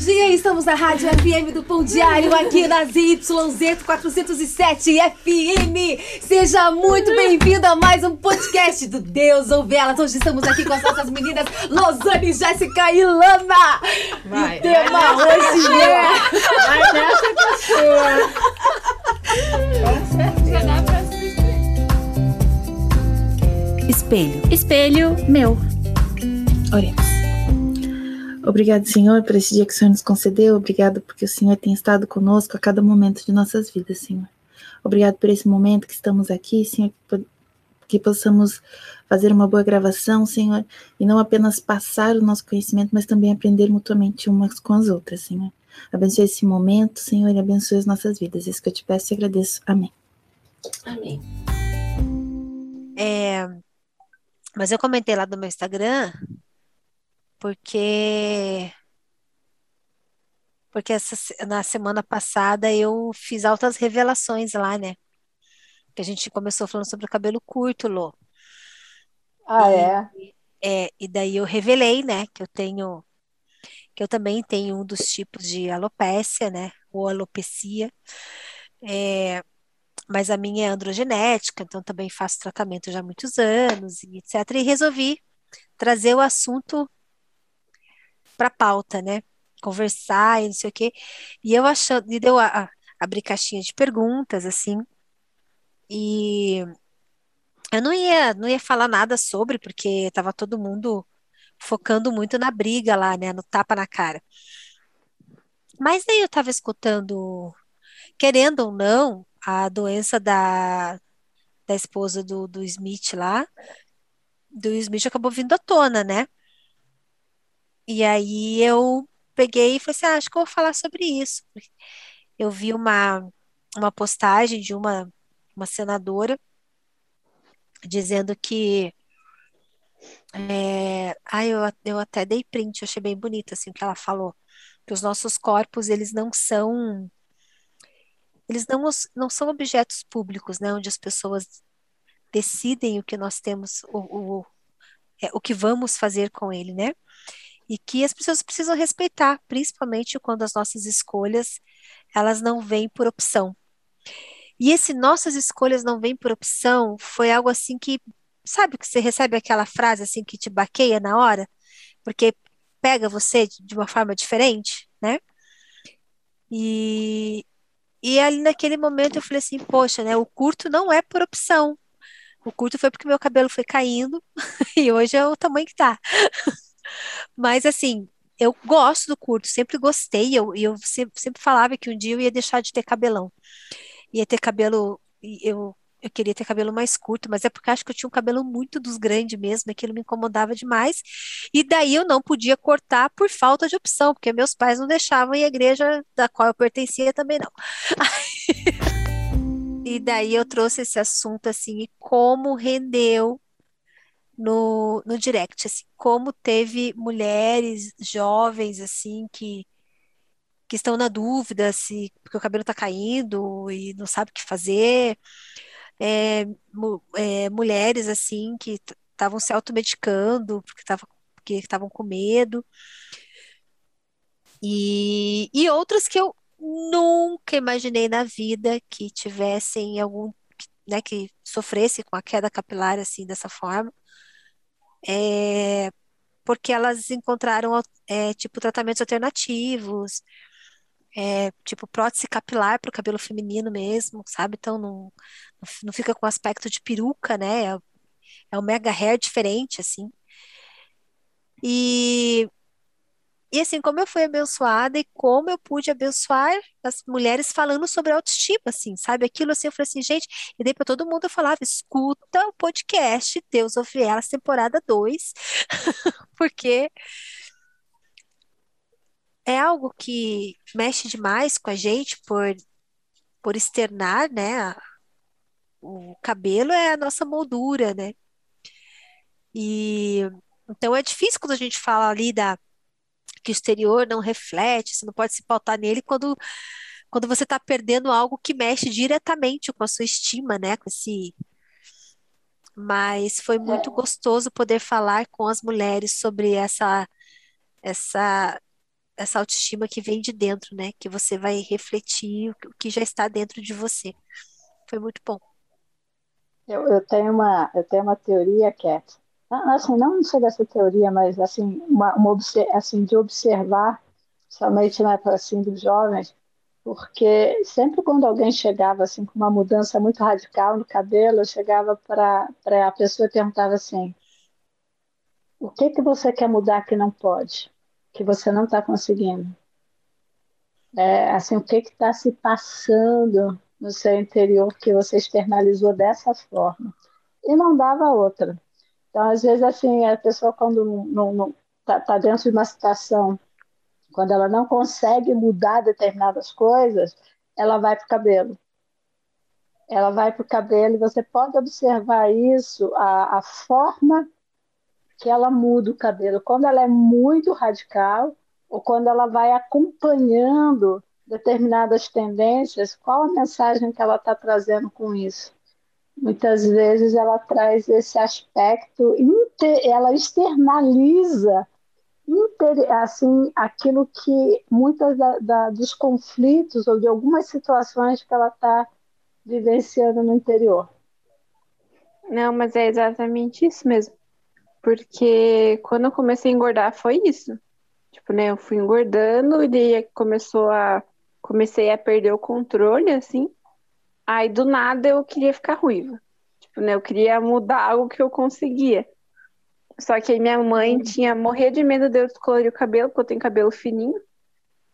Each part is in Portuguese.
dia, estamos na Rádio FM do Pão Diário, aqui na ZYZ 407 FM. Seja muito bem-vindo a mais um podcast do Deus ou Velas. Hoje estamos aqui com as nossas meninas Losane, Jéssica e Lana. Vai, e o tema vai hoje é... Vai nessa é. Com certeza. Espelho. Espelho meu. Oremos. Obrigado, Senhor, por esse dia que o Senhor nos concedeu. Obrigado porque o Senhor tem estado conosco a cada momento de nossas vidas, Senhor. Obrigado por esse momento que estamos aqui, Senhor, que possamos fazer uma boa gravação, Senhor, e não apenas passar o nosso conhecimento, mas também aprender mutuamente umas com as outras, Senhor. Abençoe esse momento, Senhor, e abençoe as nossas vidas. Isso que eu te peço e agradeço. Amém. Amém. É, mas eu comentei lá no meu Instagram porque porque essa, na semana passada eu fiz altas revelações lá, né? Que a gente começou falando sobre o cabelo curto, Lô. Ah, é? É, e daí eu revelei, né, que eu tenho que eu também tenho um dos tipos de alopécia, né, ou alopecia. É, mas a minha é androgenética, então também faço tratamento já há muitos anos, e etc. E resolvi trazer o assunto para pauta, né? Conversar e não sei o quê. E eu achando, e deu a, a abrir caixinha de perguntas, assim, e eu não ia, não ia falar nada sobre, porque estava todo mundo focando muito na briga lá, né? No tapa na cara. Mas daí eu estava escutando, querendo ou não, a doença da, da esposa do, do Smith lá, do Smith acabou vindo à tona, né? E aí eu peguei e falei assim, ah, acho que eu vou falar sobre isso. Eu vi uma, uma postagem de uma, uma senadora dizendo que é, ah, eu, eu até dei print, achei bem bonito assim o que ela falou, que os nossos corpos eles não são eles não, não são objetos públicos, né, onde as pessoas decidem o que nós temos, o, o, é, o que vamos fazer com ele, né? E que as pessoas precisam respeitar, principalmente quando as nossas escolhas elas não vêm por opção. E esse nossas escolhas não vêm por opção foi algo assim que, sabe que você recebe aquela frase assim que te baqueia na hora, porque pega você de uma forma diferente, né? E, e ali naquele momento eu falei assim, poxa, né? O curto não é por opção. O curto foi porque meu cabelo foi caindo e hoje é o tamanho que tá. Mas assim, eu gosto do curto, sempre gostei, eu, eu sempre, sempre falava que um dia eu ia deixar de ter cabelão. Ia ter cabelo, eu, eu queria ter cabelo mais curto, mas é porque acho que eu tinha um cabelo muito dos grandes mesmo, aquilo me incomodava demais. E daí eu não podia cortar por falta de opção, porque meus pais não deixavam e a igreja da qual eu pertencia também não. e daí eu trouxe esse assunto assim, e como rendeu no, no direct, assim, como teve mulheres jovens, assim, que, que estão na dúvida se porque o cabelo está caindo e não sabe o que fazer, é, é, mulheres, assim, que estavam se automedicando porque estavam porque estavam com medo, e, e outras que eu nunca imaginei na vida que tivessem algum, né, que sofresse com a queda capilar assim dessa forma é, porque elas encontraram é, tipo tratamentos alternativos, é, tipo prótese capilar para o cabelo feminino mesmo, sabe? Então não, não fica com aspecto de peruca, né? É, é um mega hair diferente, assim. E e assim, como eu fui abençoada e como eu pude abençoar as mulheres falando sobre autoestima, assim, sabe? Aquilo assim, eu falei assim, gente, e daí para todo mundo eu falava, escuta o podcast Deus ouve elas, temporada 2, porque é algo que mexe demais com a gente por, por externar, né? O cabelo é a nossa moldura, né? E então é difícil quando a gente fala ali da que o exterior não reflete, você não pode se pautar nele quando, quando você está perdendo algo que mexe diretamente com a sua estima, né? Com esse. Mas foi muito gostoso poder falar com as mulheres sobre essa, essa, essa autoestima que vem de dentro, né? Que você vai refletir o que já está dentro de você. Foi muito bom. Eu, eu tenho uma eu tenho uma teoria é assim não sei dessa teoria, mas assim uma, uma assim de observar somente né, assim dos jovens, porque sempre quando alguém chegava assim com uma mudança muito radical no cabelo, eu chegava para a pessoa e perguntava assim: o que que você quer mudar que não pode, que você não está conseguindo? É, assim, o que está se passando no seu interior que você externalizou dessa forma? E não dava outra. Então, às vezes, assim, a pessoa quando não está tá dentro de uma situação, quando ela não consegue mudar determinadas coisas, ela vai para o cabelo. Ela vai para o cabelo e você pode observar isso, a, a forma que ela muda o cabelo, quando ela é muito radical ou quando ela vai acompanhando determinadas tendências, qual a mensagem que ela está trazendo com isso? Muitas vezes ela traz esse aspecto, ela externaliza assim aquilo que muitas da, da, dos conflitos ou de algumas situações que ela está vivenciando no interior. Não, mas é exatamente isso mesmo. Porque quando eu comecei a engordar foi isso. Tipo, né, eu fui engordando e daí começou a comecei a perder o controle assim. Aí do nada eu queria ficar ruiva. Tipo, né, eu queria mudar algo que eu conseguia. Só que aí minha mãe uhum. tinha morrer de medo de eu descolorir o cabelo, porque eu tenho cabelo fininho.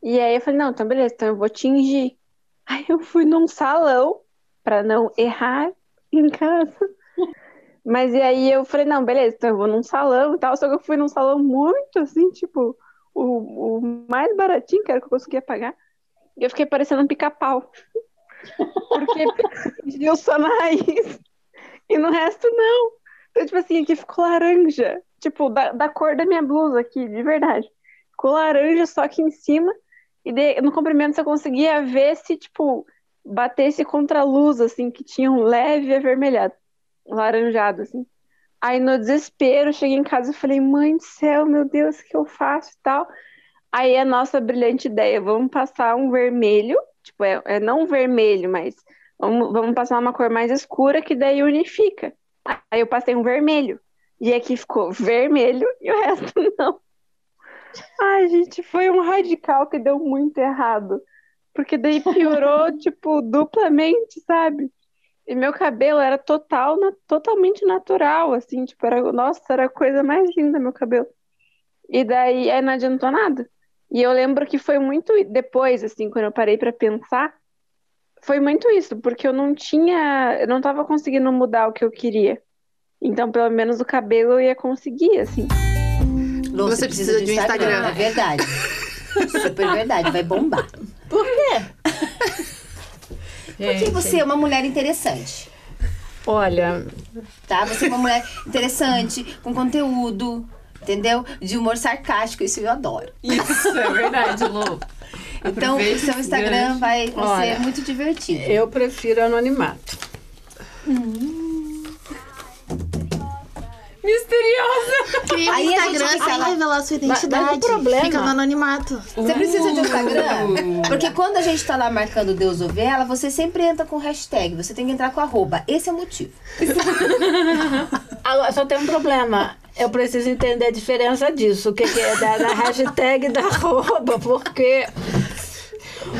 E aí eu falei, não, então beleza, então eu vou tingir. Aí eu fui num salão para não errar em casa. Mas e aí eu falei, não, beleza, então eu vou num salão e tal, só que eu fui num salão muito assim, tipo, o, o mais baratinho que era que eu conseguia pagar. E eu fiquei parecendo um pica-pau. Porque eu só na raiz. E no resto não. Então, tipo assim, aqui ficou laranja. Tipo, da, da cor da minha blusa aqui, de verdade. Ficou laranja só aqui em cima. E de, no comprimento você conseguia ver se, tipo, batesse contra a luz, assim, que tinha um leve avermelhado laranjado, assim. Aí no desespero, cheguei em casa e falei, mãe do céu, meu Deus, o que eu faço e tal. Aí a nossa brilhante ideia, vamos passar um vermelho, tipo, é, é não vermelho, mas vamos, vamos passar uma cor mais escura que daí unifica. Aí eu passei um vermelho. E aqui ficou vermelho e o resto não. Ai, gente, foi um radical que deu muito errado. Porque daí piorou, tipo, duplamente, sabe? E meu cabelo era total, na, totalmente natural, assim, tipo, era, nossa, era a coisa mais linda meu cabelo. E daí aí não adiantou nada. E eu lembro que foi muito depois, assim, quando eu parei para pensar, foi muito isso, porque eu não tinha, eu não tava conseguindo mudar o que eu queria. Então, pelo menos o cabelo eu ia conseguir, assim. Lô, você, você precisa, precisa de um Instagram. Instagram. É verdade. Super verdade, vai bombar. Por quê? Porque você é uma mulher interessante. Olha. Tá? Você é uma mulher interessante, com conteúdo, entendeu? De humor sarcástico, isso eu adoro. Isso, é verdade, Lu. Então, o seu Instagram vai, vai Olha, ser muito divertido. Eu prefiro anonimato. Hum misteriosa. Cria um Instagram sem ela... revelar sua identidade. Mas, mas o problema... Fica no anonimato. Você precisa de um Instagram? Porque quando a gente tá lá marcando Deus ou Vela, você sempre entra com hashtag. Você tem que entrar com arroba. Esse é o motivo. Agora, só tem um problema. Eu preciso entender a diferença disso. O que, que é da, da hashtag da arroba. Porque...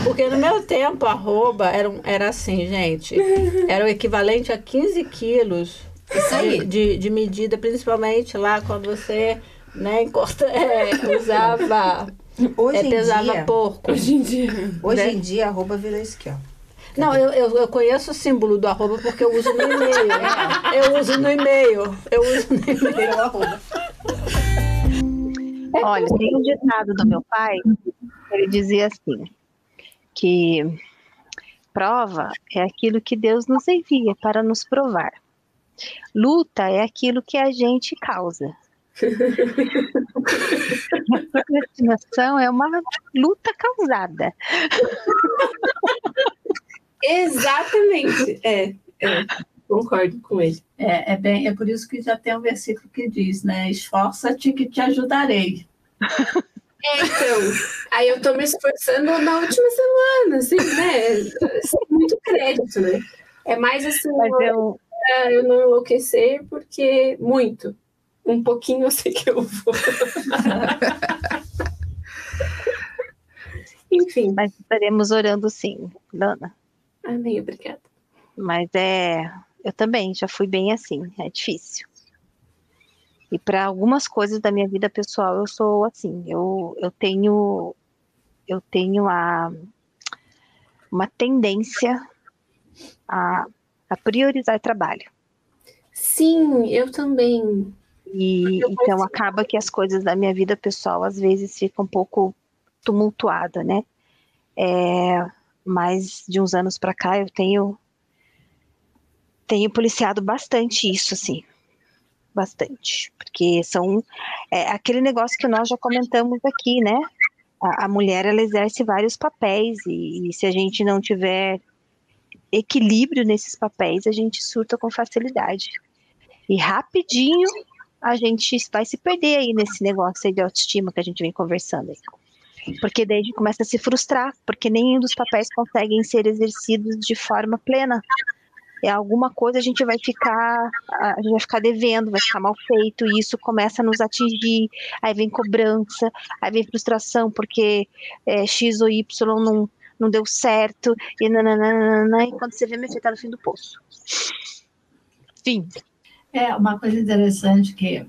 Porque no meu tempo, arroba era, era assim, gente. Era o equivalente a 15 quilos aí. De, de medida, principalmente lá quando você né, encosta, é, usava. Hoje é, pesava em dia, porco. Hoje em dia. Hoje né? em dia, arroba virou isso aqui, ó. Não, eu, eu, eu, conheço o símbolo do arroba porque eu uso no e-mail. eu uso no e-mail. Eu uso no e-mail. arroba. Olha, tem um ditado do meu pai, ele dizia assim, que prova é aquilo que Deus nos envia para nos provar. Luta é aquilo que a gente causa. a procrastinação é uma luta causada. Exatamente. É, é, concordo com ele. É, é, bem, é por isso que já tem um versículo que diz, né? Esforça-te que te ajudarei. É, então, aí eu tô me esforçando na última semana, assim, né? Muito crédito, né? É mais assim, Mas eu, pra eu não enlouquecer, porque muito. Um pouquinho eu sei que eu vou. Enfim, mas estaremos orando sim, Lana. Amém, obrigada. Mas é. Eu também já fui bem assim, é difícil. E para algumas coisas da minha vida pessoal eu sou assim. Eu, eu tenho. Eu tenho a. Uma tendência a, a priorizar trabalho. Sim, eu também. E Eu então consigo. acaba que as coisas da minha vida pessoal às vezes ficam um pouco tumultuada, né? É, mas de uns anos para cá eu tenho tenho policiado bastante isso, assim, bastante, porque são é, aquele negócio que nós já comentamos aqui, né? A, a mulher ela exerce vários papéis e, e se a gente não tiver equilíbrio nesses papéis, a gente surta com facilidade. E rapidinho a gente vai se perder aí nesse negócio aí de autoestima que a gente vem conversando aí. Porque daí a gente começa a se frustrar, porque nenhum dos papéis conseguem ser exercidos de forma plena. É alguma coisa a gente vai ficar, a gente vai ficar devendo, vai ficar mal feito, e isso começa a nos atingir, aí vem cobrança, aí vem frustração, porque é, X ou Y não, não deu certo, e nananana, e quando você vê, me tá no fim do poço. Fim. É uma coisa interessante que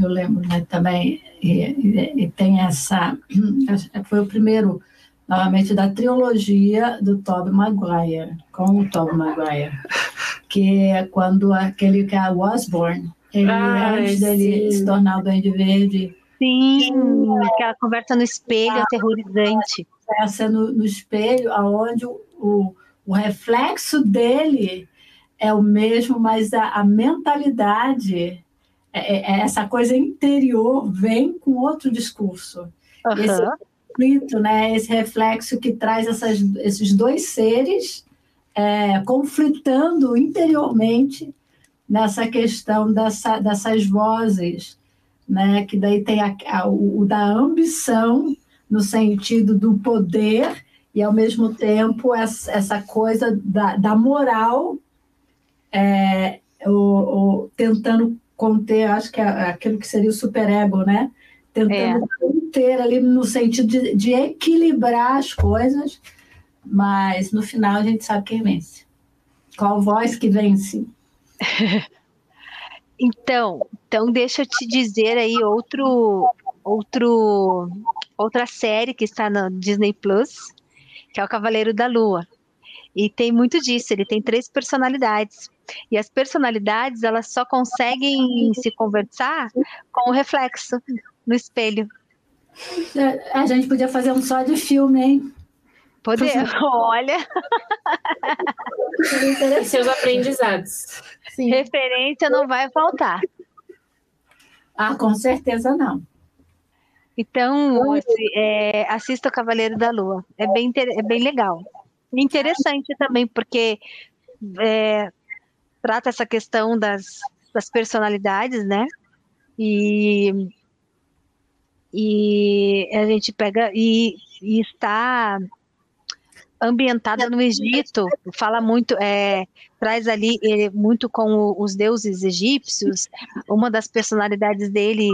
eu lembro né, também, e, e- e tem essa. Foi o primeiro, novamente, da trilogia do Tobey Maguire, com o Tobey Maguire, que é quando aquele que é o Osborne, ele, Ai, antes dele sim. se tornar o Duende Verde, Sim, aquela conversa no espelho é aterrorizante. peça no, no espelho, aonde o, o, o reflexo dele é o mesmo, mas a, a mentalidade, é, é essa coisa interior, vem com outro discurso. Esse Aham. conflito, né? esse reflexo que traz essas, esses dois seres é, conflitando interiormente nessa questão dessa, dessas vozes, né? que daí tem a, a- o, o da ambição no sentido do poder e ao mesmo tempo essa, essa coisa da, da moral é, o, o- tentando conter, acho que é aquilo que seria o superego, né? Tentando conter ali no sentido de, de equilibrar as coisas, mas no final a gente sabe quem vence. Qual voz que vence? Então, então deixa eu te dizer aí outro, outro, outra série que está na Disney Plus, que é o Cavaleiro da Lua. E tem muito disso, ele tem três personalidades. E as personalidades, elas só conseguem se conversar com o reflexo no espelho. É, A gente podia fazer um só de filme, hein? Poder, olha, E seus aprendizados. referência não vai faltar. Ah, com certeza não. Então, esse, é, assista o Cavaleiro da Lua. É bem, é bem legal. Interessante também, porque é, trata essa questão das, das personalidades, né? E, e a gente pega e, e está ambientada no Egito, fala muito, é, traz ali é, muito com o- os deuses egípcios. Uma das personalidades dele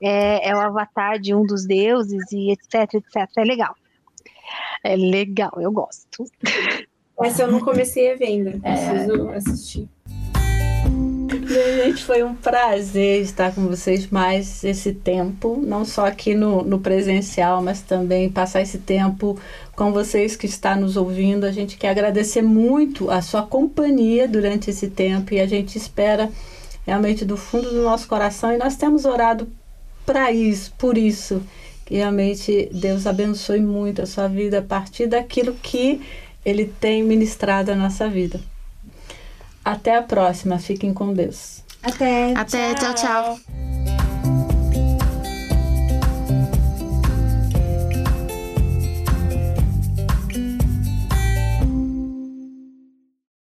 é, é o avatar de um dos deuses e etc, etc. É legal. É legal, eu gosto. Essa eu não comecei a ver ainda. Preciso assistir. Gente, foi um prazer estar com vocês mais esse tempo, não só aqui no, no presencial, mas também passar esse tempo com vocês que está nos ouvindo. A gente quer agradecer muito a sua companhia durante esse tempo e a gente espera realmente do fundo do nosso coração e nós temos orado para isso, por isso, que realmente Deus abençoe muito a sua vida a partir daquilo que ele tem ministrado à nossa vida. Até a próxima. Fiquem com Deus. Até. Até, tchau, tchau.